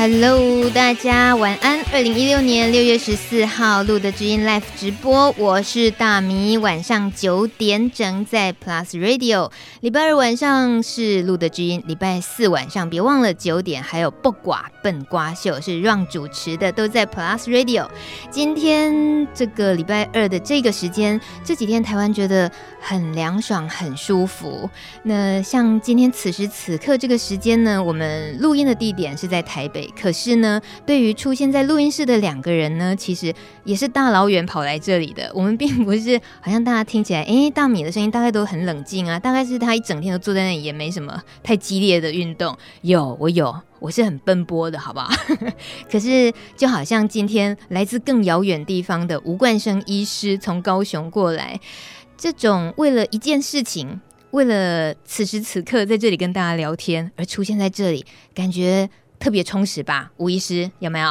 Hello，大家晚安。二零一六年六月十四号露德知音 Live 直播，我是大米，晚上九点整在 Plus Radio。礼拜二晚上是露德知音，礼拜四晚上别忘了九点还有不寡笨瓜秀是让主持的，都在 Plus Radio。今天这个礼拜二的这个时间，这几天台湾觉得很凉爽，很舒服。那像今天此时此刻这个时间呢，我们录音的地点是在台北，可是呢，对于出现在录音室的两个人呢，其实也是大老远跑来这里的。我们并不是好像大家听起来，诶，大米的声音大概都很冷静啊，大概是他一整天都坐在那里，也没什么太激烈的运动。有，我有，我是很奔波的，好不好？可是就好像今天来自更遥远地方的吴冠生医师从高雄过来，这种为了一件事情，为了此时此刻在这里跟大家聊天而出现在这里，感觉。特别充实吧，吴医师有没有？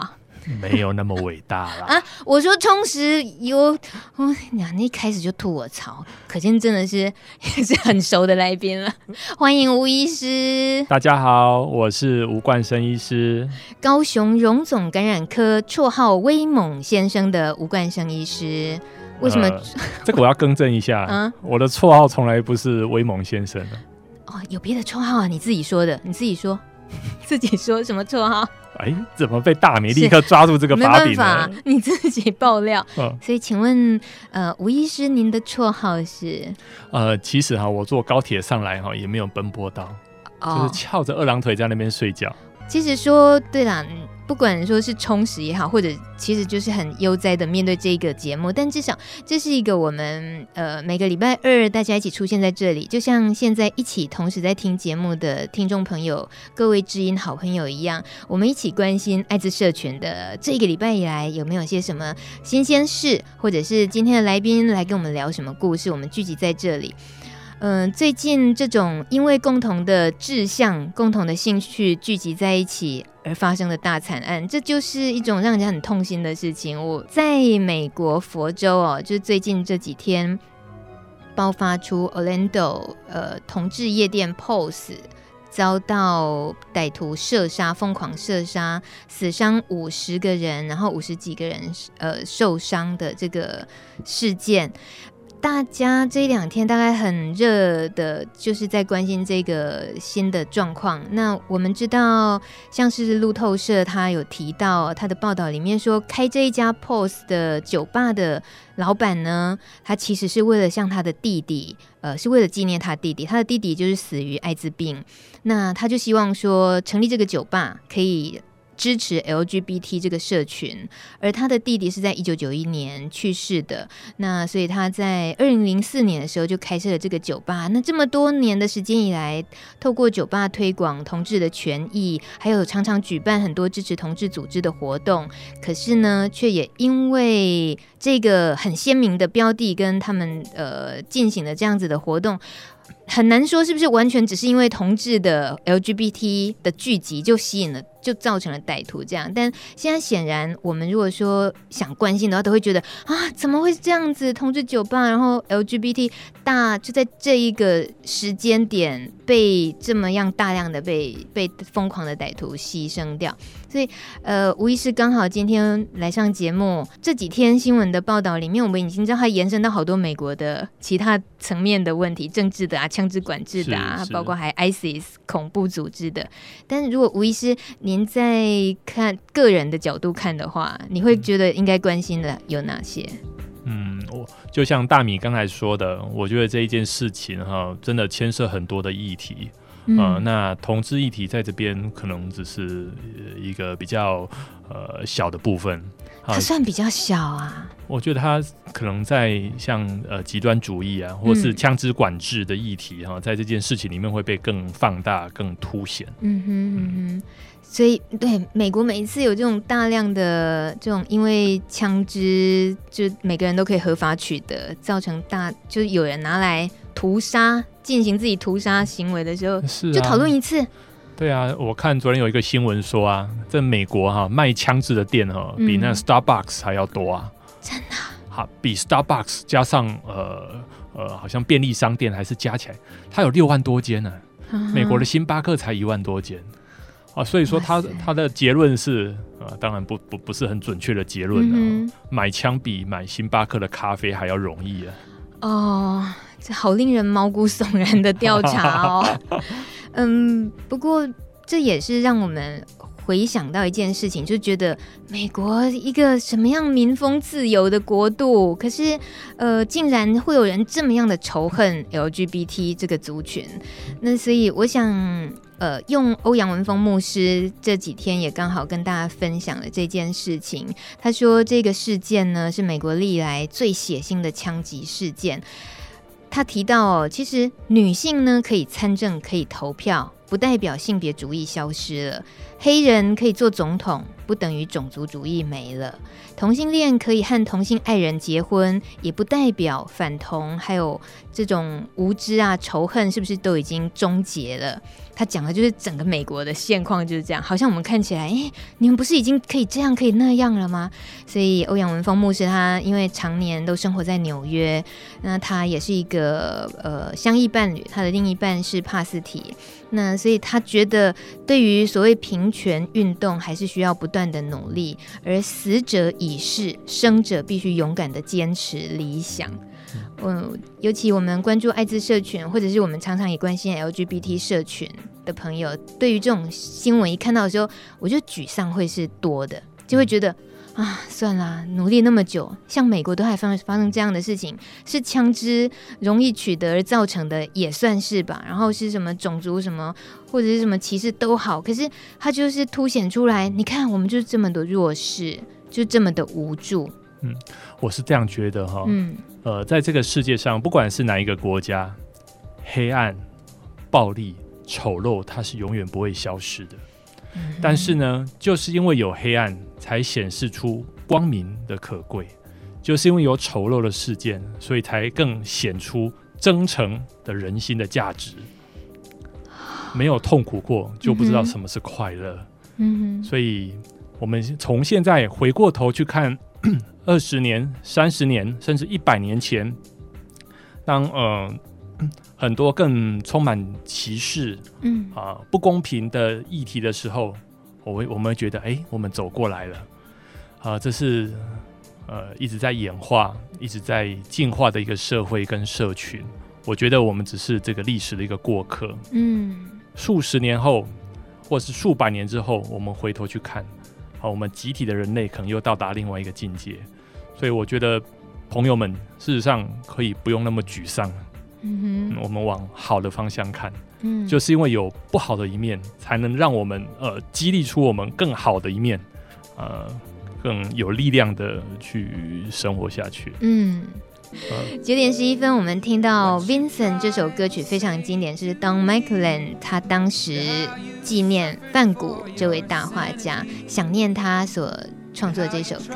没有那么伟大啦。啊！我说充实有，哦，你一开始就吐我槽，可见真的是也 是很熟的来宾了。欢迎吴医师。大家好，我是吴冠生医师，高雄荣总感染科绰号威猛先生的吴冠生医师。为什么？呃、这个我要更正一下，啊，我的绰号从来不是威猛先生的。哦，有别的绰号啊？你自己说的，你自己说。自己说什么绰号？哎，怎么被大米立刻抓住这个把柄呢？没办法，你自己爆料。嗯，所以请问，呃，吴医师，您的绰号是？呃，其实哈，我坐高铁上来哈，也没有奔波到，哦，就是翘着二郎腿在那边睡觉。其实说对了。不管说是充实也好，或者其实就是很悠哉的面对这个节目，但至少这是一个我们呃每个礼拜二大家一起出现在这里，就像现在一起同时在听节目的听众朋友、各位知音好朋友一样，我们一起关心艾滋社群的这一个礼拜以来有没有些什么新鲜事，或者是今天的来宾来跟我们聊什么故事，我们聚集在这里。嗯、最近这种因为共同的志向、共同的兴趣聚集在一起而发生的大惨案，这就是一种让人家很痛心的事情。我在美国佛州哦，就最近这几天爆发出 Orlando 呃同志夜店 pose 遭到歹徒射杀，疯狂射杀，死伤五十个人，然后五十几个人呃受伤的这个事件。大家这两天大概很热的，就是在关心这个新的状况。那我们知道，像是路透社，他有提到他的报道里面说，开这一家 POS 的酒吧的老板呢，他其实是为了向他的弟弟，呃，是为了纪念他弟弟，他的弟弟就是死于艾滋病。那他就希望说，成立这个酒吧可以。支持 LGBT 这个社群，而他的弟弟是在一九九一年去世的，那所以他在二零零四年的时候就开设了这个酒吧。那这么多年的时间以来，透过酒吧推广同志的权益，还有常常举办很多支持同志组织的活动，可是呢，却也因为这个很鲜明的标的跟他们呃进行了这样子的活动。很难说是不是完全只是因为同志的 LGBT 的聚集就吸引了，就造成了歹徒这样。但现在显然，我们如果说想关心的话，都会觉得啊，怎么会这样子？同志酒吧，然后 LGBT 大就在这一个时间点被这么样大量的被被疯狂的歹徒牺牲掉。所以，呃，吴医师刚好今天来上节目。这几天新闻的报道里面，我们已经知道它延伸到好多美国的其他层面的问题，政治的啊，枪支管制的啊，包括还 ISIS 恐怖组织的。但是如果吴医师您在看个人的角度看的话，你会觉得应该关心的有哪些？嗯，我就像大米刚才说的，我觉得这一件事情哈，真的牵涉很多的议题。呃，那同志议题在这边可能只是一个比较呃小的部分。它算比较小啊，我觉得它可能在像呃极端主义啊，或是枪支管制的议题哈、嗯，在这件事情里面会被更放大、更凸显。嗯哼嗯哼，所以对美国每一次有这种大量的这种因为枪支就每个人都可以合法取得，造成大就是有人拿来屠杀、进行自己屠杀行为的时候，是、啊、就讨论一次。对啊，我看昨天有一个新闻说啊，在美国哈、啊、卖枪支的店哈、嗯、比那 Starbucks 还要多啊，真的？好，比 Starbucks 加上呃呃，好像便利商店还是加起来，它有六万多间呢。美国的星巴克才一万多间啊，所以说他他的结论是啊，当然不不不是很准确的结论啊、嗯。买枪比买星巴克的咖啡还要容易啊。哦，这好令人毛骨悚然的调查哦。嗯，不过这也是让我们回想到一件事情，就觉得美国一个什么样民风自由的国度，可是呃，竟然会有人这么样的仇恨 LGBT 这个族群。那所以我想，呃，用欧阳文峰牧师这几天也刚好跟大家分享了这件事情。他说，这个事件呢是美国历来最血腥的枪击事件。他提到哦，其实女性呢可以参政，可以投票，不代表性别主义消失了；黑人可以做总统，不等于种族主义没了；同性恋可以和同性爱人结婚，也不代表反同还有这种无知啊、仇恨是不是都已经终结了？他讲的就是整个美国的现况就是这样，好像我们看起来，哎、你们不是已经可以这样可以那样了吗？所以欧阳文峰牧师他因为常年都生活在纽约，那他也是一个呃相异伴侣，他的另一半是帕斯提，那所以他觉得对于所谓平权运动还是需要不断的努力，而死者已逝，生者必须勇敢的坚持理想。嗯，尤其我们关注艾滋社群，或者是我们常常也关心 LGBT 社群的朋友，对于这种新闻一看到的时候，我觉得沮丧会是多的，就会觉得啊，算了，努力那么久，像美国都还发发生这样的事情，是枪支容易取得而造成的，也算是吧。然后是什么种族什么或者是什么歧视都好，可是它就是凸显出来，你看我们就是这么的弱势，就这么的无助。嗯，我是这样觉得哈。嗯，呃，在这个世界上，不管是哪一个国家，黑暗、暴力、丑陋，它是永远不会消失的。嗯。但是呢，就是因为有黑暗，才显示出光明的可贵；就是因为有丑陋的事件，所以才更显出真诚的人心的价值。没有痛苦过，就不知道什么是快乐。嗯，所以我们从现在回过头去看。二十年、三十年，甚至一百年前，当呃 很多更充满歧视、嗯啊、呃、不公平的议题的时候，我会我们会觉得，哎、欸，我们走过来了啊、呃，这是呃一直在演化、一直在进化的一个社会跟社群。我觉得我们只是这个历史的一个过客。嗯，数十年后，或是数百年之后，我们回头去看。好，我们集体的人类可能又到达另外一个境界，所以我觉得朋友们事实上可以不用那么沮丧。嗯哼，我们往好的方向看，嗯，就是因为有不好的一面，才能让我们呃激励出我们更好的一面，呃，更有力量的去生活下去。嗯。九点十一分，我们听到 Vincent 这首歌曲非常经典，是 Don McLean 他当时纪念梵谷这位大画家，想念他所创作的这首歌。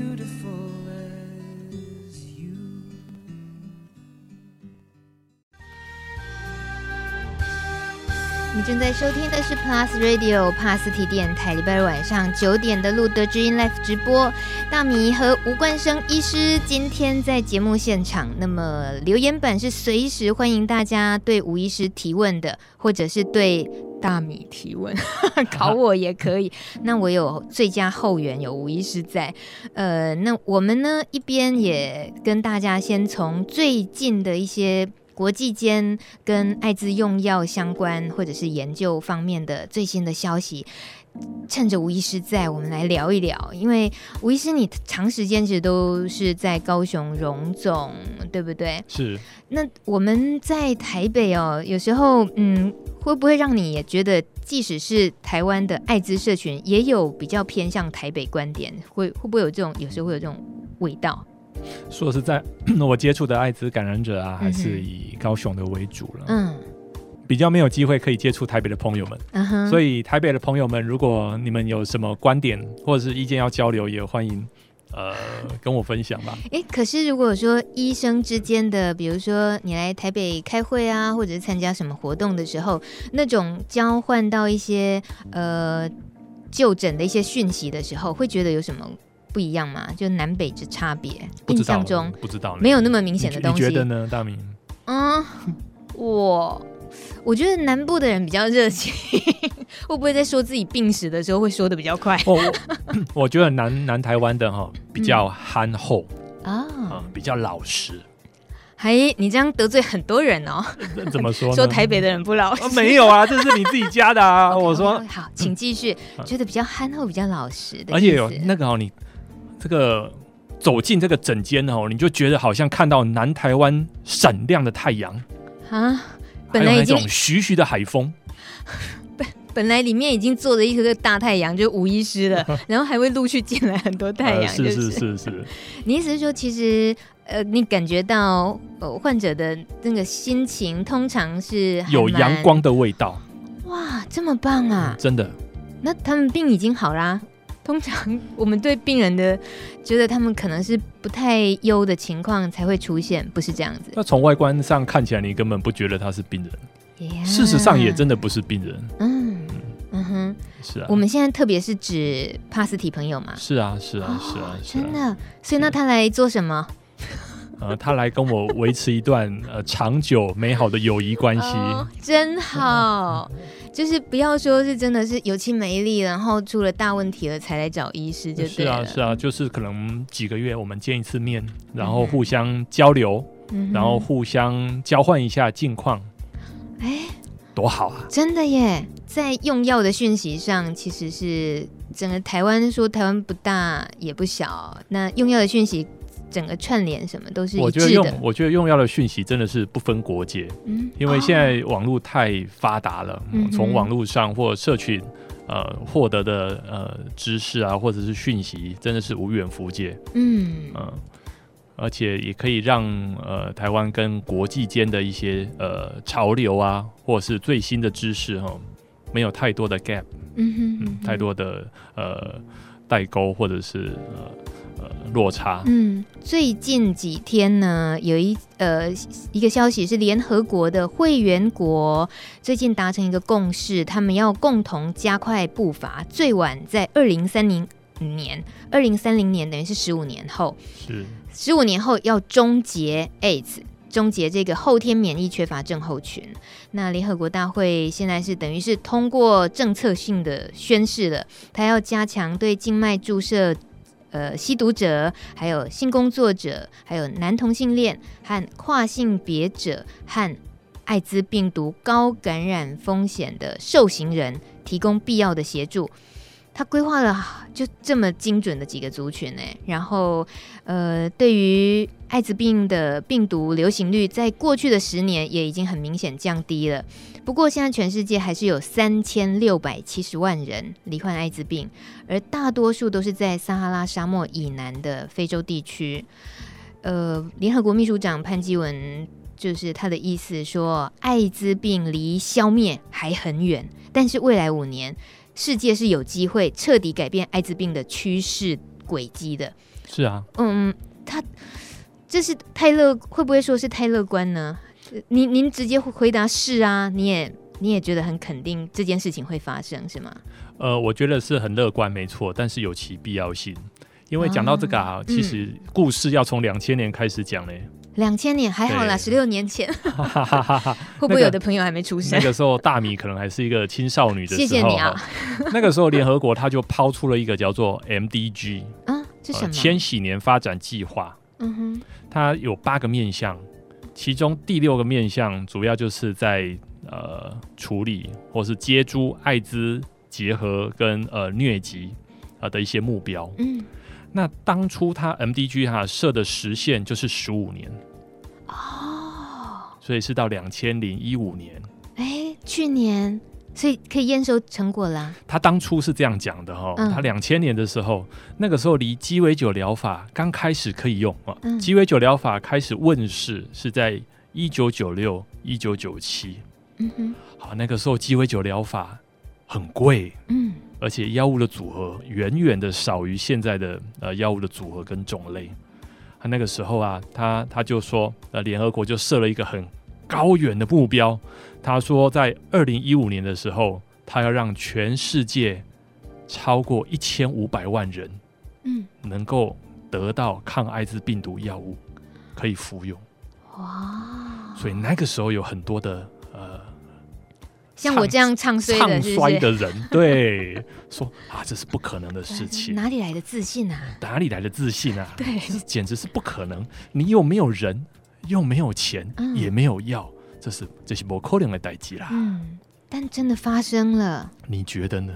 正在收听的是 Plus Radio 帕斯提电台，礼拜日晚上九点的路德知音 Live 直播。大米和吴冠生医师今天在节目现场，那么留言板是随时欢迎大家对吴医师提问的，或者是对大米提问，考我也可以。那我有最佳后援，有吴医师在。呃，那我们呢一边也跟大家先从最近的一些。国际间跟艾滋用药相关或者是研究方面的最新的消息，趁着吴医师在，我们来聊一聊。因为吴医师，你长时间其实都是在高雄荣总，对不对？是。那我们在台北哦，有时候嗯，会不会让你也觉得，即使是台湾的艾滋社群，也有比较偏向台北观点？会会不会有这种？有时候会有这种味道？说实在，我接触的艾滋感染者啊，还是以高雄的为主了。嗯，比较没有机会可以接触台北的朋友们。嗯哼，所以台北的朋友们，如果你们有什么观点或者是意见要交流，也欢迎呃跟我分享吧。哎、欸，可是如果说医生之间的，比如说你来台北开会啊，或者是参加什么活动的时候，那种交换到一些呃就诊的一些讯息的时候，会觉得有什么？不一样嘛，就南北之差别。印象中不知道，没有那么明显的东西。你觉得呢，大明？嗯，我我觉得南部的人比较热情，会不会在说自己病史的时候会说的比较快？我 我觉得南南台湾的哈比较憨厚啊、嗯嗯，比较老实。还你这样得罪很多人哦？怎么说？说台北的人不老实？啊、没有啊，这是你自己加的啊。okay, 我说好，请继续。嗯、觉得比较憨厚，比较老实的。而且有那个哦，你。这个走进这个诊间哦，你就觉得好像看到南台湾闪亮的太阳啊，本来已经徐徐的海风，本本来里面已经坐着一颗大太阳，就吴医师了，然后还会陆续进来很多太阳，是是是是。你意思是说，其实呃，你感觉到呃患者的那个心情，通常是有阳光的味道。哇，这么棒啊！真的？那他们病已经好啦？通常我们对病人的觉得他们可能是不太优的情况才会出现，不是这样子。那从外观上看起来，你根本不觉得他是病人，yeah. 事实上也真的不是病人。嗯嗯哼，是啊。我们现在特别是指帕斯提朋友嘛？是啊是啊是啊，真的。所以那他来做什么？呃，他来跟我维持一段呃长久美好的友谊关系，哦，真好。就是不要说是真的是有气没力，然后出了大问题了才来找医师，就。是啊，是啊，就是可能几个月我们见一次面，然后互相交流，嗯、然后互相交换一下近况。哎、欸，多好啊！真的耶，在用药的讯息上，其实是整个台湾说台湾不大也不小，那用药的讯息。整个串联什么都是一致的。我觉得用我觉得用药的讯息真的是不分国界，嗯，因为现在网络太发达了，嗯，从网络上或社群呃获得的呃知识啊，或者是讯息，真的是无远弗届，嗯，呃，而且也可以让呃台湾跟国际间的一些呃潮流啊，或者是最新的知识哈，呃，没有太多的 gap，嗯哼，嗯，太多的呃代沟或者是呃。落差。嗯，最近几天呢，有一呃一个消息是联合国的会员国最近达成一个共识，他们要共同加快步伐，最晚在二零三零年，二零三零年等于是十五年后，是十五年后要终结 AIDS，终结这个后天免疫缺乏症候群。那联合国大会现在是等于是通过政策性的宣示了，他要加强对静脉注射。呃，吸毒者，还有性工作者，还有男同性恋和跨性别者和艾滋病毒高感染风险的受刑人，提供必要的协助。他规划了就这么精准的几个族群呢，然后呃，对于艾滋病的病毒流行率，在过去的十年也已经很明显降低了。不过，现在全世界还是有三千六百七十万人罹患艾滋病，而大多数都是在撒哈拉沙漠以南的非洲地区。呃，联合国秘书长潘基文就是他的意思说，艾滋病离消灭还很远，但是未来五年，世界是有机会彻底改变艾滋病的趋势轨迹的。是啊，嗯，他这是太乐，会不会说是太乐观呢？您您直接回答是啊，你也你也觉得很肯定这件事情会发生，是吗？呃，我觉得是很乐观，没错，但是有其必要性。因为讲到这个啊，哦、其实故事要从两千年开始讲嘞。两千年还好啦，十六年前，会不会有的朋友还没出生？那个、时候大米可能还是一个青少女的时候。谢谢你啊。那个时候联合国他就抛出了一个叫做 MDG，啊，这什么？千禧年发展计划。嗯哼，它有八个面向，其中第六个面向主要就是在呃处理或是接诸艾滋结合跟呃疟疾啊的一些目标。嗯。那当初他 MDG 哈设的时限就是十五年哦，所以是到两千零一五年。哎，去年，所以可以验收成果啦。他当初是这样讲的哈，嗯、他两千年的时候，那个时候离鸡尾酒疗法刚开始可以用啊，嗯、鸡尾酒疗法开始问世是在一九九六、一九九七。嗯哼，好，那个时候鸡尾酒疗法很贵，嗯。而且药物的组合远远的少于现在的呃药物的组合跟种类。他那个时候啊，他他就说，呃，联合国就设了一个很高远的目标。他说，在二零一五年的时候，他要让全世界超过一千五百万人，嗯，能够得到抗艾滋病毒药物可以服用。哇！所以那个时候有很多的呃。像我这样唱衰的，唱衰的人，对，说啊，这是不可能的事情。哪里来的自信啊？哪里来的自信啊？对，这简直是不可能。你有没有人，又没有钱，嗯、也没有药，这是这是不可能的代际啦。嗯，但真的发生了，你觉得呢？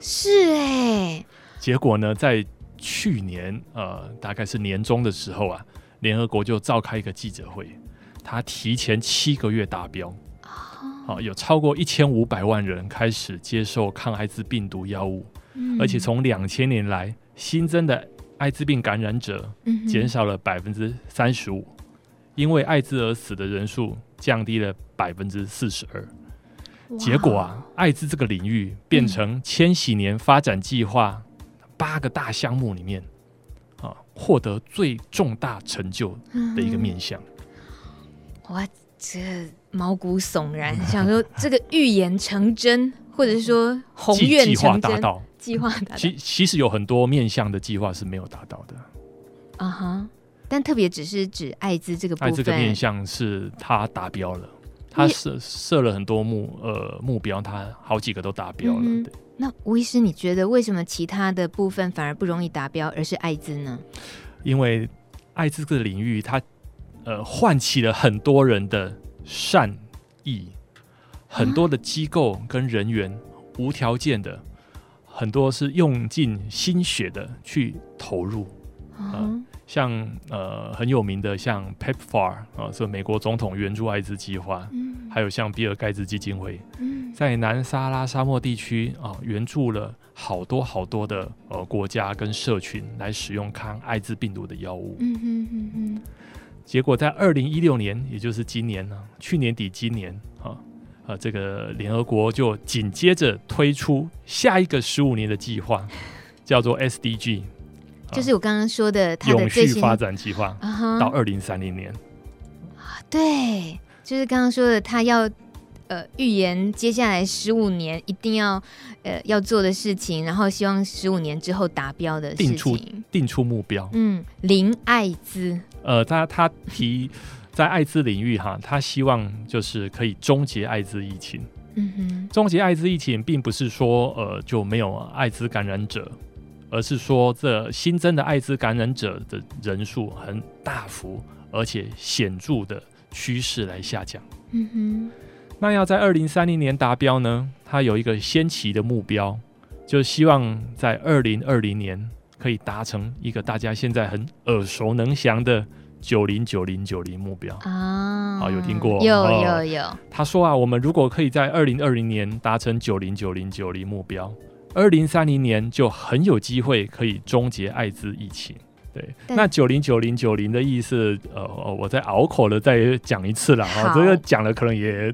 是哎、欸。结果呢，在去年呃，大概是年中的时候啊，联合国就召开一个记者会，他提前七个月达标。哦，有超过一千五百万人开始接受抗艾滋病毒药物，嗯、而且从两千年来新增的艾滋病感染者减少了百分之三十五，因为艾滋而死的人数降低了百分之四十二。哇结果啊，艾滋这个领域变成千禧年发展计划八个大项目里面啊，获得最重大成就的一个面向。哇、嗯，这。毛骨悚然，想说这个预言成真，或者是说 宏愿计划达到，计划达到。其其实有很多面向的计划是没有达到的。啊哈、uh，huh, 但特别只是指艾滋这个部分，艾滋这个面向是他达标了，他设设了很多目呃目标，他好几个都达标了。嗯、对，那吴医师，你觉得为什么其他的部分反而不容易达标，而是艾滋呢？因为艾滋这个领域，它呃唤起了很多人的。善意，很多的机构跟人员无条件的，很多是用尽心血的去投入。呃、像呃很有名的像 PEPFAR 啊、呃，是美国总统援助艾滋计划，嗯、还有像比尔盖茨基金会，嗯、在南撒哈拉沙漠地区啊、呃，援助了好多好多的呃国家跟社群来使用抗艾滋病毒的药物。嗯哼哼哼。结果在二零一六年，也就是今年呢，去年底今年啊，啊，这个联合国就紧接着推出下一个十五年的计划，叫做 SDG，就是我刚刚说的他的永续发展计划，到二零三零年。对，就是刚刚说的，他要呃预言接下来十五年一定要呃要做的事情，然后希望十五年之后达标的事情，定出定出目标，嗯，零艾滋。呃，他他提在艾滋领域哈，他希望就是可以终结艾滋疫情。嗯哼，终结艾滋疫情，并不是说呃就没有艾滋感染者，而是说这新增的艾滋感染者的人数很大幅而且显著的趋势来下降。嗯哼，那要在二零三零年达标呢？他有一个先期的目标，就希望在二零二零年。可以达成一个大家现在很耳熟能详的九零九零九零目标啊，好，有听过？有有有。有有他说啊，我们如果可以在二零二零年达成九零九零九零目标，二零三零年就很有机会可以终结艾滋疫情。对，那九零九零九零的意思，呃，我再拗口的再讲一次了啊，这个讲了可能也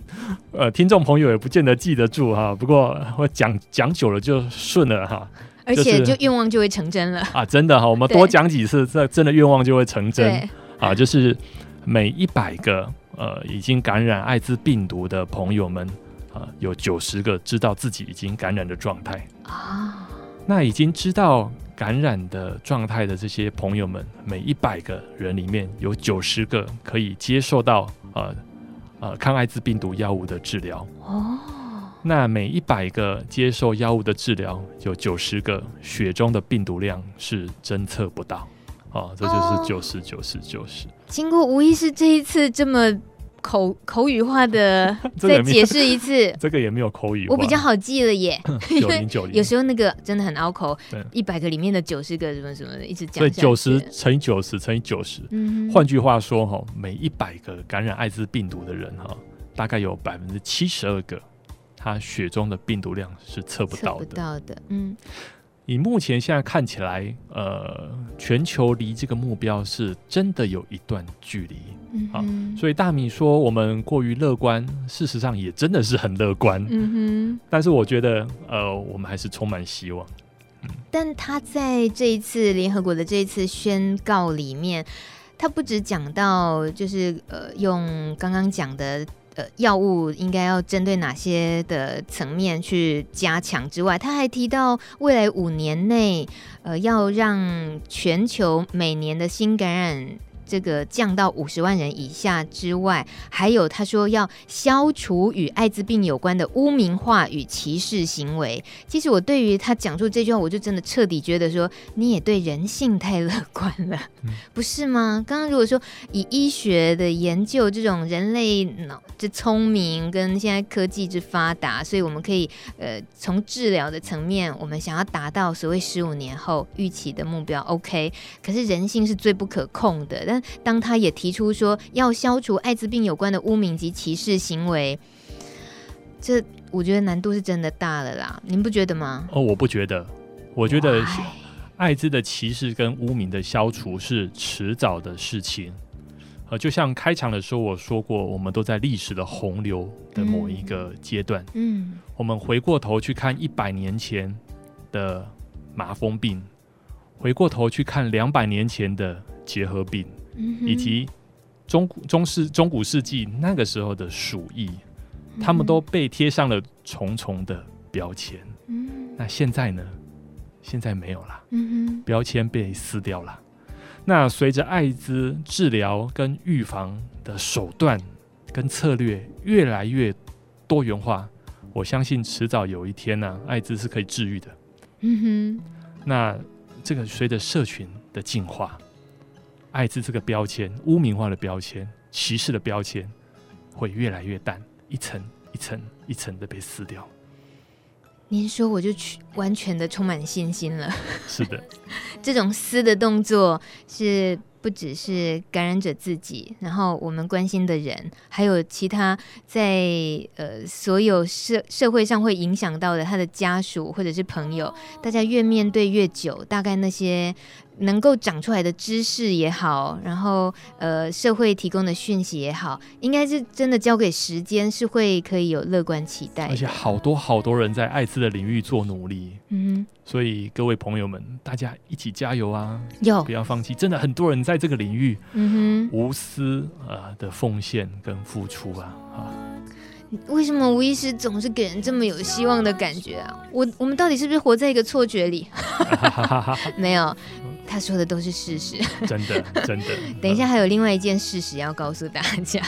呃，听众朋友也不见得记得住哈，不过我讲讲久了就顺了哈。而且就愿望就会成真了 啊！真的哈，我们多讲几次，这真的愿望就会成真啊！就是每一百个呃已经感染艾滋病毒的朋友们，啊，有九十个知道自己已经感染的状态啊。那已经知道感染的状态的这些朋友们，每一百个人里面有九十个可以接受到呃呃抗艾滋病毒药物的治疗哦。那每一百个接受药物的治疗，有九十个血中的病毒量是侦测不到哦。这就是九十九十九十。经过吴医师这一次这么。口口语化的 再解释一次，这个也没有口语化，我比较好记了耶。九零九零，有时候那个真的很拗口，一百个里面的九十个什么什么的，一直讲。所以九十乘以九十乘以九十，嗯，换句话说哈，每一百个感染艾滋病毒的人哈，大概有百分之七十二个，他血中的病毒量是测不到的。测不到的，嗯。以目前现在看起来，呃，全球离这个目标是真的有一段距离，嗯、啊，所以大米说我们过于乐观，事实上也真的是很乐观，嗯哼。但是我觉得，呃，我们还是充满希望。嗯、但他在这一次联合国的这一次宣告里面，他不止讲到，就是呃，用刚刚讲的。药物应该要针对哪些的层面去加强之外，他还提到未来五年内，呃，要让全球每年的新感染。这个降到五十万人以下之外，还有他说要消除与艾滋病有关的污名化与歧视行为。其实我对于他讲出这句话，我就真的彻底觉得说，你也对人性太乐观了，嗯、不是吗？刚刚如果说以医学的研究，这种人类脑之聪明跟现在科技之发达，所以我们可以呃从治疗的层面，我们想要达到所谓十五年后预期的目标，OK。可是人性是最不可控的，但当他也提出说要消除艾滋病有关的污名及歧视行为，这我觉得难度是真的大了啦，您不觉得吗？哦，我不觉得，我觉得艾滋的歧视跟污名的消除是迟早的事情。呃，就像开场的时候我说过，我们都在历史的洪流的某一个阶段。嗯，我们回过头去看一百年前的麻风病，回过头去看两百年前的结核病。以及中中世中古世纪那个时候的鼠疫，他们都被贴上了重重的标签。那现在呢？现在没有了。标签被撕掉了。那随着艾滋治疗跟预防的手段跟策略越来越多元化，我相信迟早有一天呢、啊，艾滋是可以治愈的。那这个随着社群的进化。艾滋这个标签、污名化的标签、歧视的标签，会越来越淡，一层一层一层的被撕掉。您说，我就去完全的充满信心了。是的，这种撕的动作是。不只是感染者自己，然后我们关心的人，还有其他在呃所有社社会上会影响到的他的家属或者是朋友，大家越面对越久，大概那些能够长出来的知识也好，然后呃社会提供的讯息也好，应该是真的交给时间，是会可以有乐观期待。而且好多好多人在艾滋的领域做努力，嗯哼，所以各位朋友们，大家一起加油啊！有不要放弃，真的很多人在。在这个领域，嗯哼，无私啊的奉献跟付出啊，啊，为什么吴医师总是给人这么有希望的感觉啊？我我们到底是不是活在一个错觉里？没有，他说的都是事实，真的真的。等一下还有另外一件事实要告诉大家。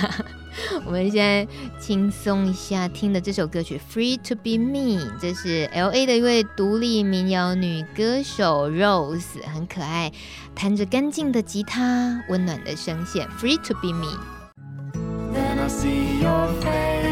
我们现在轻松一下，听的这首歌曲《Free to Be Me》，这是 L.A. 的一位独立民谣女歌手 Rose，很可爱，弹着干净的吉他，温暖的声线，《Free to Be Me》。Then I see your face and you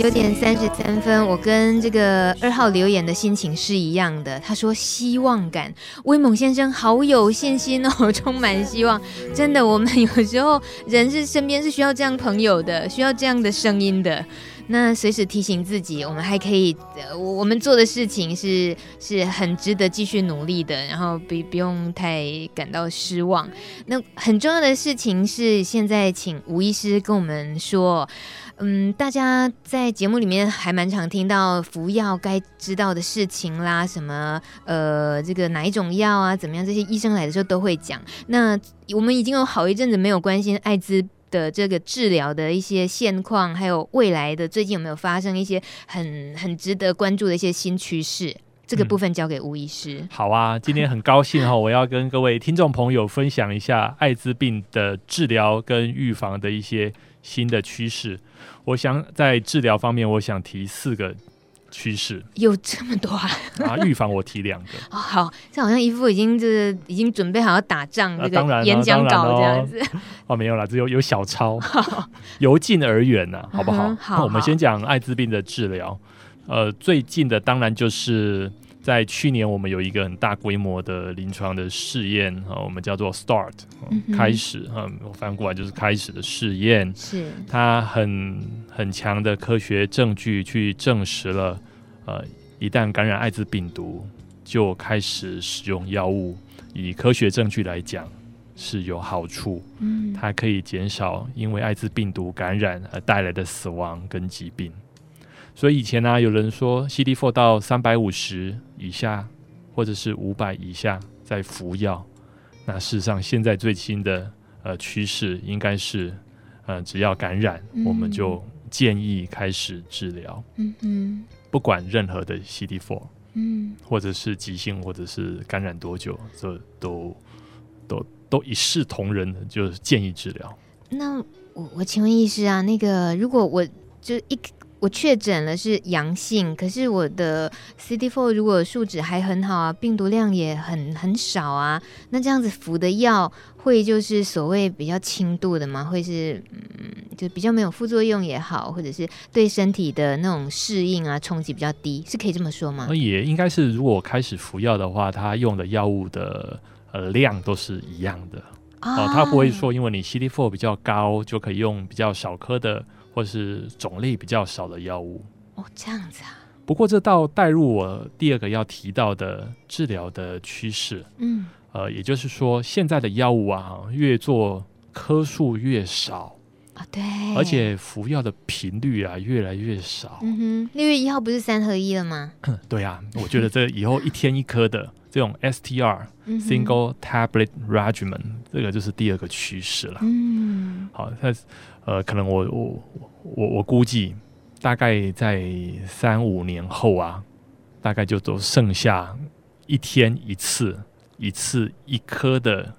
九点三十三分，我跟这个二号留言的心情是一样的。他说：“希望感，威猛先生好有信心哦，充满希望。真的，我们有时候人是身边是需要这样朋友的，需要这样的声音的。那随时提醒自己，我们还可以，我们做的事情是是很值得继续努力的。然后不不用太感到失望。那很重要的事情是，现在请吴医师跟我们说。”嗯，大家在节目里面还蛮常听到服药该知道的事情啦，什么呃，这个哪一种药啊，怎么样？这些医生来的时候都会讲。那我们已经有好一阵子没有关心艾滋的这个治疗的一些现况，还有未来的最近有没有发生一些很很值得关注的一些新趋势？这个部分交给吴医师。嗯。好啊，今天很高兴哈，我要跟各位听众朋友分享一下艾滋病的治疗跟预防的一些新的趋势。我想在治疗方面，我想提四个趋势。有这么多啊？啊，预防我提两个。哦，好，这好像一副已经就是已经准备好要打仗这个演讲稿这样子。哦，没有啦，只有有小抄，由近而远呐，好不好？嗯、好，好，我们先讲艾滋病的治疗。呃，最近的当然就是。在去年，我们有一个很大规模的临床的试验啊，我们叫做 START，嗯、开始啊，我翻过来就是开始的试验。是它很很强的科学证据去证实了，呃，一旦感染艾滋病毒，就开始使用药物。以科学证据来讲，是有好处。嗯，它可以减少因为艾滋病毒感染而带来的死亡跟疾病。所以以前呢、啊，有人说 CD4 到三百五十以下，或者是五百以下在服药。那事实上，现在最新的呃趋势应该是，呃，只要感染，嗯、我们就建议开始治疗。嗯嗯，不管任何的 CD4，嗯，或者是急性，或者是感染多久，这都都都一视同仁的，就是建议治疗。那我我请问医师啊，那个如果我就一。我确诊了是阳性，可是我的 CD4 如果数值还很好啊，病毒量也很很少啊，那这样子服的药会就是所谓比较轻度的吗？会是嗯，就比较没有副作用也好，或者是对身体的那种适应啊冲击比较低，是可以这么说吗？也应该是，如果开始服药的话，他用的药物的呃量都是一样的哦，他不会说因为你 CD4 比较高就可以用比较少颗的。或是种类比较少的药物哦，这样子啊。不过这倒带入我第二个要提到的治疗的趋势，嗯，呃，也就是说，现在的药物啊，越做颗数越少啊，对，而且服药的频率啊越来越少。嗯哼，六月一号不是三合一了吗？对啊，我觉得这以后一天一颗的这种 STR、嗯、Single Tablet Regimen，这个就是第二个趋势了。嗯，好，那。呃，可能我我我我估计，大概在三五年后啊，大概就都剩下一天一次、一次一颗的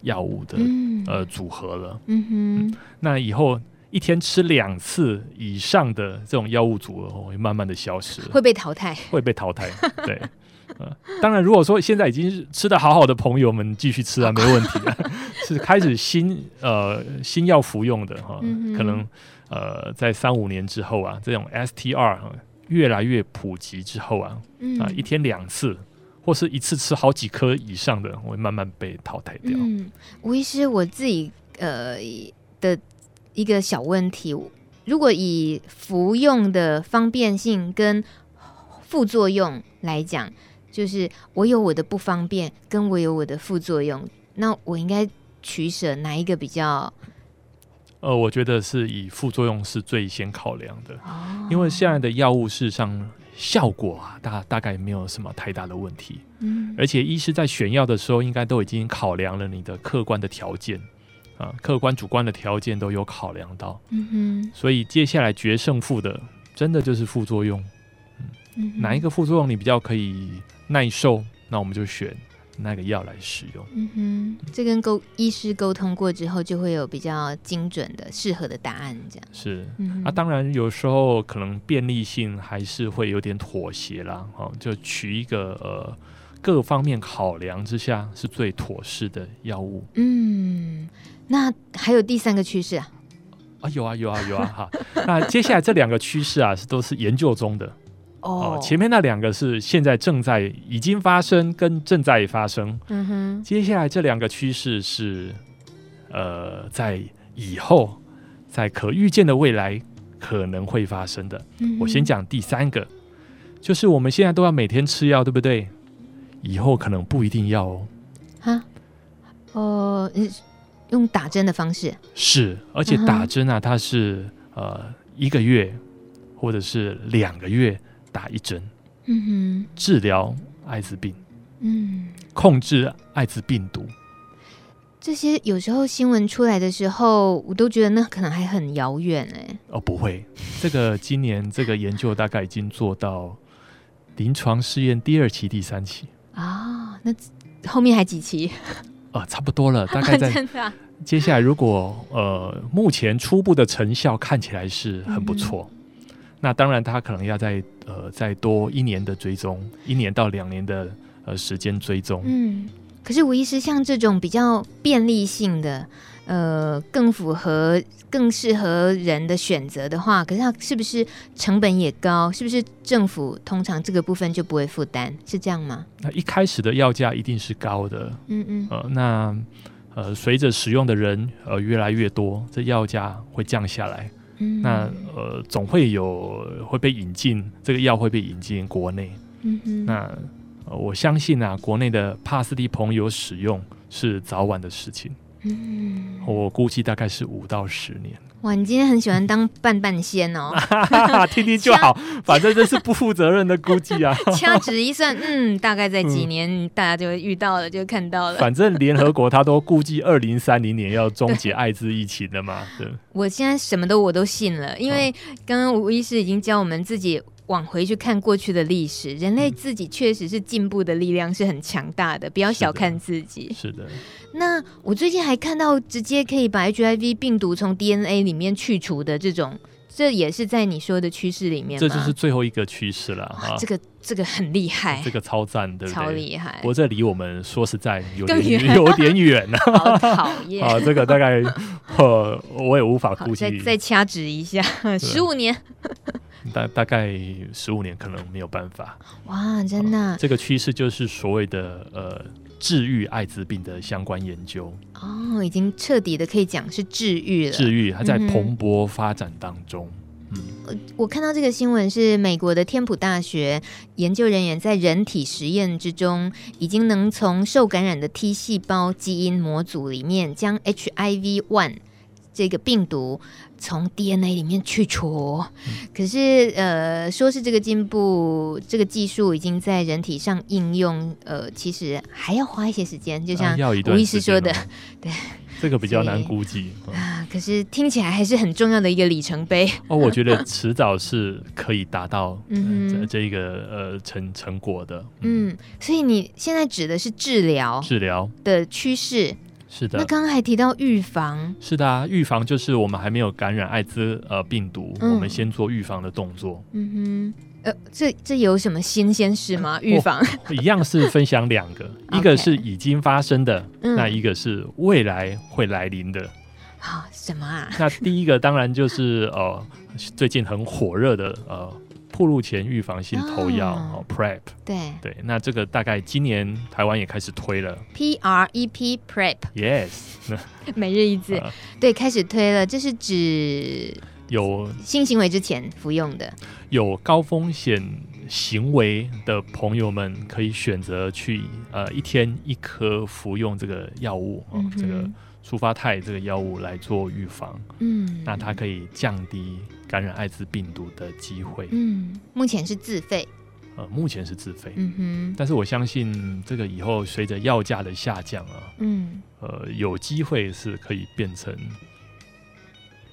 药物的、嗯、呃组合了。嗯哼嗯，那以后一天吃两次以上的这种药物组合会慢慢的消失，会被淘汰，会被淘汰。对。呃，当然，如果说现在已经吃的好好的朋友们继续吃啊，没问题啊。是开始新呃新药服用的哈，嗯、可能呃在三五年之后啊，这种 STR 越来越普及之后啊，嗯、啊一天两次或是一次吃好几颗以上的，会慢慢被淘汰掉。嗯，吴医师，我自己呃的一个小问题，如果以服用的方便性跟副作用来讲。就是我有我的不方便，跟我有我的副作用，那我应该取舍哪一个比较？呃，我觉得是以副作用是最先考量的，哦、因为现在的药物事实上效果啊，大大概没有什么太大的问题。嗯，而且医师在选药的时候，应该都已经考量了你的客观的条件啊，客观主观的条件都有考量到。嗯哼，所以接下来决胜负的，真的就是副作用。嗯，嗯，哪一个副作用你比较可以？耐受，那我们就选那个药来使用。嗯哼，这跟沟医师沟通过之后，就会有比较精准的、适合的答案。这样是，嗯、哼啊，当然有时候可能便利性还是会有点妥协啦。哦，就取一个呃各方面考量之下是最妥适的药物。嗯，那还有第三个趋势啊？啊，有啊，有啊，有啊，哈。那接下来这两个趋势啊，是都是研究中的哦、呃。前面那两个是现在正在已经发生跟正在发生。嗯哼。接下来这两个趋势是呃，在以后在可预见的未来可能会发生的。嗯、我先讲第三个，就是我们现在都要每天吃药，对不对？以后可能不一定要哦。哈？哦、呃。用打针的方式是，而且打针啊，它是呃一个月或者是两个月打一针，嗯哼，治疗艾滋病，嗯，控制艾滋病毒。这些有时候新闻出来的时候，我都觉得那可能还很遥远哎。哦，不会，这个今年这个研究大概已经做到临床试验第二期、第三期。啊，那后面还几期？呃，差不多了，大概在接下来，如果呃目前初步的成效看起来是很不错，嗯、那当然他可能要再呃再多一年的追踪，一年到两年的呃时间追踪。嗯，可是吴医师像这种比较便利性的，呃，更符合、更适合人的选择的话，可是它是不是成本也高？是不是政府通常这个部分就不会负担？是这样吗？那一开始的药价一定是高的，嗯嗯，呃，那呃，随着使用的人呃越来越多，这药价会降下来，嗯，那呃，总会有会被引进，这个药会被引进国内，嗯哼，那呃，我相信啊，国内的帕斯蒂朋友使用是早晚的事情，嗯，我估计大概是五到十年。哇，你今天很喜欢当半半仙哦，听听就好，反正这是不负责任的估计啊。掐指一算，嗯，大概在几年，嗯、大家就会遇到了，就看到了。反正联合国他都估计二零三零年要终结艾滋疫情的嘛。对，我现在什么都我都信了，因为刚刚吴医师已经教我们自己。往回去看过去的历史，人类自己确实是进步的力量是很强大的，不要小看自己。是的。是的。那我最近还看到直接可以把 HIV 病毒从 DNA 里面去除的这种，这也是在你说的趋势里面。这就是最后一个趋势了哈。这个这个很厉害，这个超赞，对不对？超厉害。不过这离我们说实在有点远 有点远呢。好讨厌。啊，这个大概 呃我也无法估计。再再掐指一下，十五年。大大概十五年可能没有办法哇，真的、呃，这个趋势就是所谓的呃治愈艾滋病的相关研究。哦，已经彻底的可以讲是治愈了，治愈还在蓬勃发展当中。嗯，嗯，我看到这个新闻是美国的天普大学研究人员在人体实验之中，已经能从受感染的 T 细胞基因模组里面将 HIV one 这个病毒。从 DNA 里面去除，嗯、可是呃，说是这个进步，这个技术已经在人体上应用，呃，其实还要花一些时间，就像吴医师说的，对，这个比较难估计啊。可是听起来还是很重要的一个里程碑哦。我觉得迟早是可以达到 嗯、呃、这个呃成成果的。嗯，嗯，所以你现在指的是治疗治疗的趋势。是的，那刚刚还提到预防，是的啊，预防就是我们还没有感染艾滋呃病毒，嗯、我们先做预防的动作。嗯哼，呃，这这有什么新鲜事吗？预防、哦、一样是分享两个，一个是已经发生的，那一个是未来会来临的。好、嗯，什么啊？那第一个当然就是呃，最近很火热的呃。暴露前预防性投药哦，PrEP，对。对，那这个大概今年台湾也开始推了，PrEP PrEP，Yes，每日一字，对，开始推了，这是指有性行为之前服用的，有高风险行为的朋友们可以选择去呃一天一颗服用这个药物哦，这个。舒发泰这个药物来做预防，嗯，那它可以降低感染艾滋病毒的机会，嗯，目前是自费，呃，目前是自费，嗯哼，但是我相信这个以后随着药价的下降啊，嗯，呃，有机会是可以变成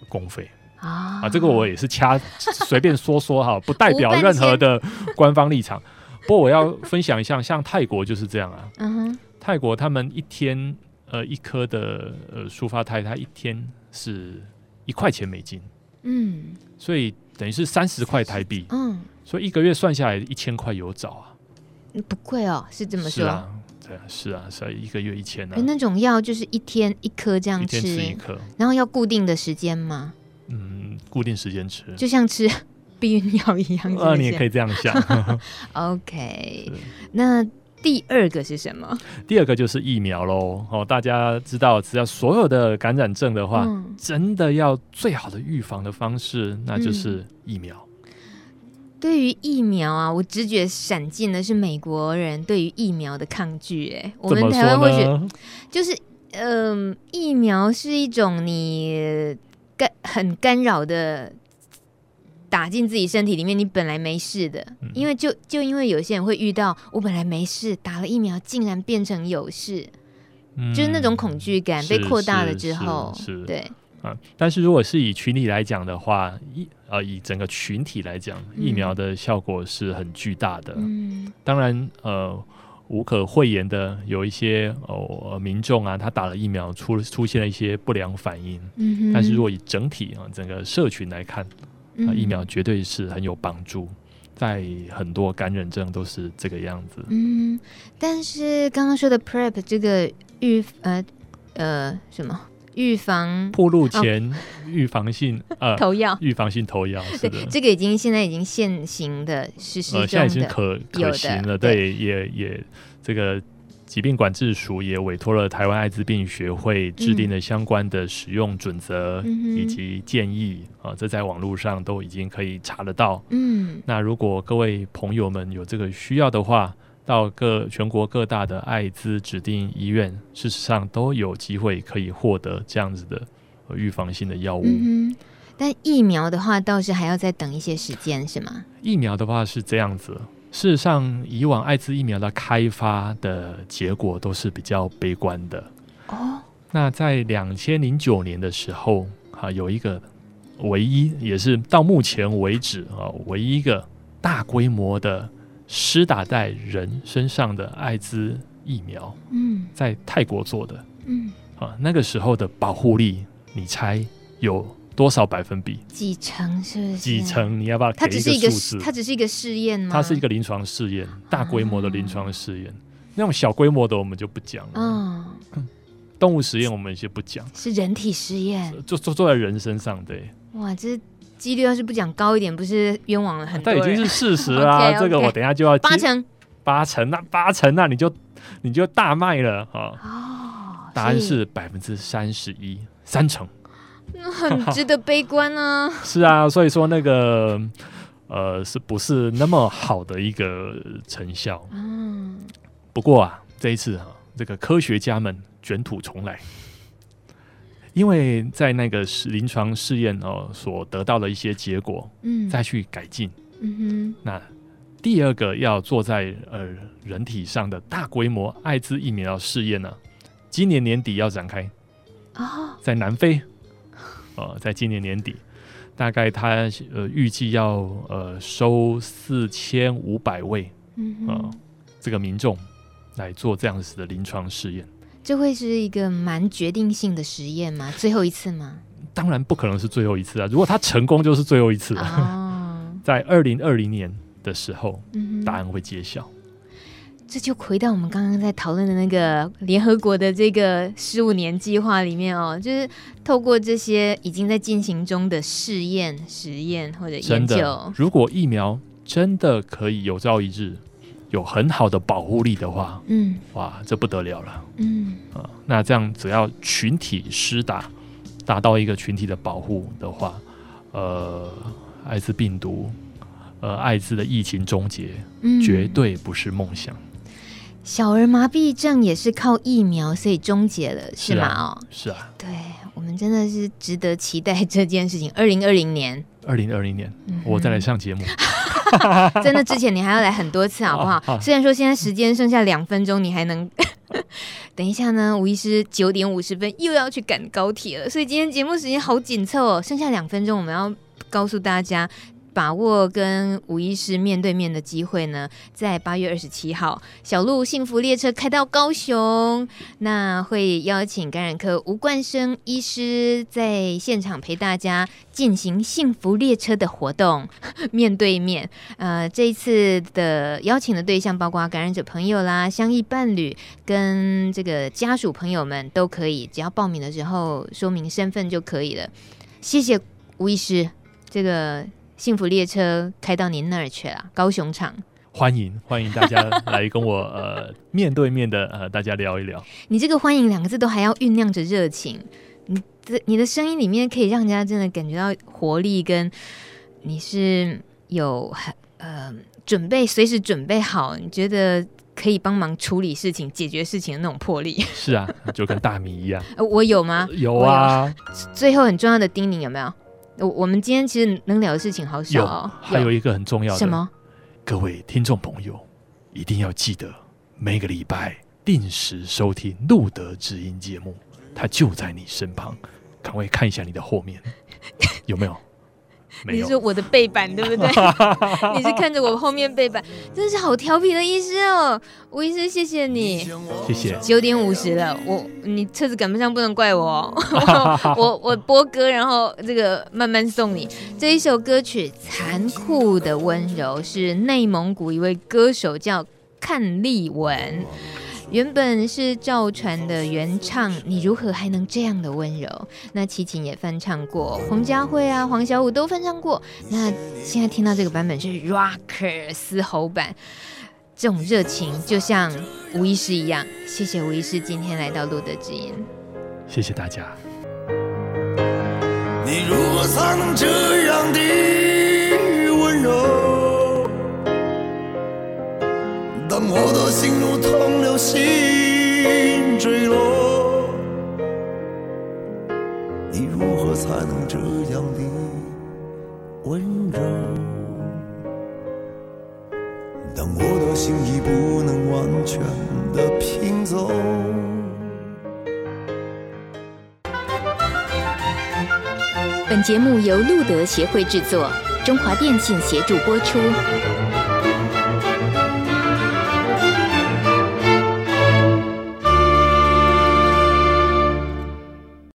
公费。啊，啊，这个我也是掐随便说说哈，不代表任何的官方立场，不过我要分享一下，像泰国就是这样啊，嗯哼，泰国他们一天。呃，一颗的呃舒发泰，它一天是一块钱美金，嗯，所以等于是三十块台币，嗯，所以一个月算下来一千块有找啊，不贵哦，是这么说，是啊，对啊，是啊，所以一个月一千呢、啊。那种药就是一天一颗这样吃，一天吃一颗，然后要固定的时间吗？嗯固定时间吃，就像吃 避孕药一样。呃，你也可以这样想。OK，那第二个是什么？第二个就是疫苗喽。哦，大家知道，只要所有的感染症的话，嗯、真的要最好的预防的方式，那就是疫苗。嗯、对于疫苗啊，我直觉闪进的是美国人对于疫苗的抗拒。哎，我们台湾或许就是，嗯、呃，疫苗是一种你干很干扰的。打进自己身体里面，你本来没事的，嗯、因为就就因为有些人会遇到，我本来没事，打了疫苗竟然变成有事，嗯、就是那种恐惧感被扩大了之后，对，啊，但是如果是以群体来讲的话，以呃以整个群体来讲，疫苗的效果是很巨大的。嗯，当然呃无可讳言的，有一些哦民众啊，他打了疫苗出出现了一些不良反应，嗯，但是如果以整体啊整个社群来看。啊，疫苗绝对是很有帮助，在很多感染症都是这个样子。嗯，但是刚刚说的 PrEP 这个预呃呃什么预防铺路前预防性、哦、呃 投药预防性投药，对，这个已经现在已经现行的实施的，呃，现在已经可可行了，对，对也也这个。疾病管制署也委托了台湾艾滋病学会制定的相关的使用准则以及建议、嗯、啊，这在网络上都已经可以查得到。嗯，那如果各位朋友们有这个需要的话，到各全国各大的艾滋指定医院，事实上都有机会可以获得这样子的预防性的药物。嗯，但疫苗的话，倒是还要再等一些时间，是吗？疫苗的话是这样子。事实上，以往艾滋疫苗的开发的结果都是比较悲观的。哦，那在两千零九年的时候，啊，有一个唯一也是到目前为止啊，唯一一个大规模的施打在人身上的艾滋疫苗，嗯，在泰国做的，嗯，啊，那个时候的保护力，你猜有多少百分比？几成是不是？几成？你要不要？它只是一个，它只是一个试验吗？它是一个临床试验，大规模的临床试验。啊、那种小规模的我们就不讲了。嗯，动物实验我们先不讲。是人体实验，做做做在人身上，对。哇，这几率要是不讲高一点，不是冤枉了很多？但已经是事实啊。okay, okay 这个我等一下就要八成，八成那八成那你就你就大卖了啊！哦，答案是百分之三十一，三成。很 值得悲观啊！是啊，所以说那个呃，是不是那么好的一个成效？嗯。不过啊，这一次哈、啊，这个科学家们卷土重来，因为在那个临床试验哦所得到的一些结果，嗯，再去改进。嗯哼。那第二个要做在呃人体上的大规模艾滋疫苗试验呢，今年年底要展开啊，在南非。呃，在今年年底，大概他呃预计要呃收四千五百位，嗯哼，呃，这个民众来做这样子的临床试验。这会是一个蛮决定性的实验吗？最后一次吗？当然不可能是最后一次啊！如果他成功，就是最后一次了。哦，在二零二零年的时候，嗯，答案会揭晓。这就回到我们刚刚在讨论的那个联合国的这个十五年计划里面哦，就是透过这些已经在进行中的试验、实验或者研究，如果疫苗真的可以有朝一日有很好的保护力的话，嗯，哇，这不得了了，嗯。啊，那这样只要群体施打，达到一个群体的保护的话，呃，艾滋病毒，呃，艾滋的疫情终结，嗯，绝对不是梦想。小儿麻痹症也是靠疫苗，所以终结了，是吗？哦，是啊，对，我们真的是值得期待这件事情。二零二零年，二零二零年，嗯、我再来上节目。真的，之前你还要来很多次，好不好？虽然说现在时间剩下两分钟，你还能等一下呢。吴医师九点五十分又要去赶高铁了，所以今天节目时间好紧凑哦，剩下两分钟，我们要告诉大家。把握跟吴医师面对面的机会呢，在八月二十七号，小鹿幸福列车开到高雄，那会邀请感染科吴冠生医师在现场陪大家进行幸福列车的活动，面对面。呃，这一次的邀请的对象包括感染者朋友啦、相依伴侣跟这个家属朋友们都可以，只要报名的时候说明身份就可以了。谢谢吴医师。这个幸福列车开到您那儿去了，高雄场。欢迎欢迎大家来跟我呃面对面的呃大家聊一聊。你这个欢迎两个字都还要酝酿着热情，你的你的声音里面可以让人家真的感觉到活力，跟你是有很呃准备随时准备好，你觉得可以帮忙处理事情、解决事情的那种魄力。是啊，就跟大米一样。呃，我有吗？有啊。最后很重要的叮咛有没有？我我们今天其实能聊的事情好少哦。有，还有一个很重要的什么？各位听众朋友，一定要记得每个礼拜定时收听《路德知音》节目，它就在你身旁。赶快看一下你的后面，有没有？你是说我的背板 对不对？你是看着我后面背板，真是好调皮的医师哦，吴医师，谢谢你，谢谢。九点五十了，我你车子赶不上，不能怪我，哦 我我播歌，然后这个慢慢送你这一首歌曲《残酷的温柔》，是内蒙古一位歌手叫看立文。原本是赵传的原唱，你如何还能这样的温柔？那齐秦也翻唱过，彭佳慧啊、黄小琥都翻唱过。那现在听到这个版本是 Rocker 嘶吼版，这种热情就像吴医师一样。谢谢吴医师今天来到路德之音，谢谢大家。你如何才能这样的温柔？当我的心如同流星坠落，你如何才能这样的温柔？当我的心已不能完全的拼凑。本节目由路德协会制作，中华电信协助播出。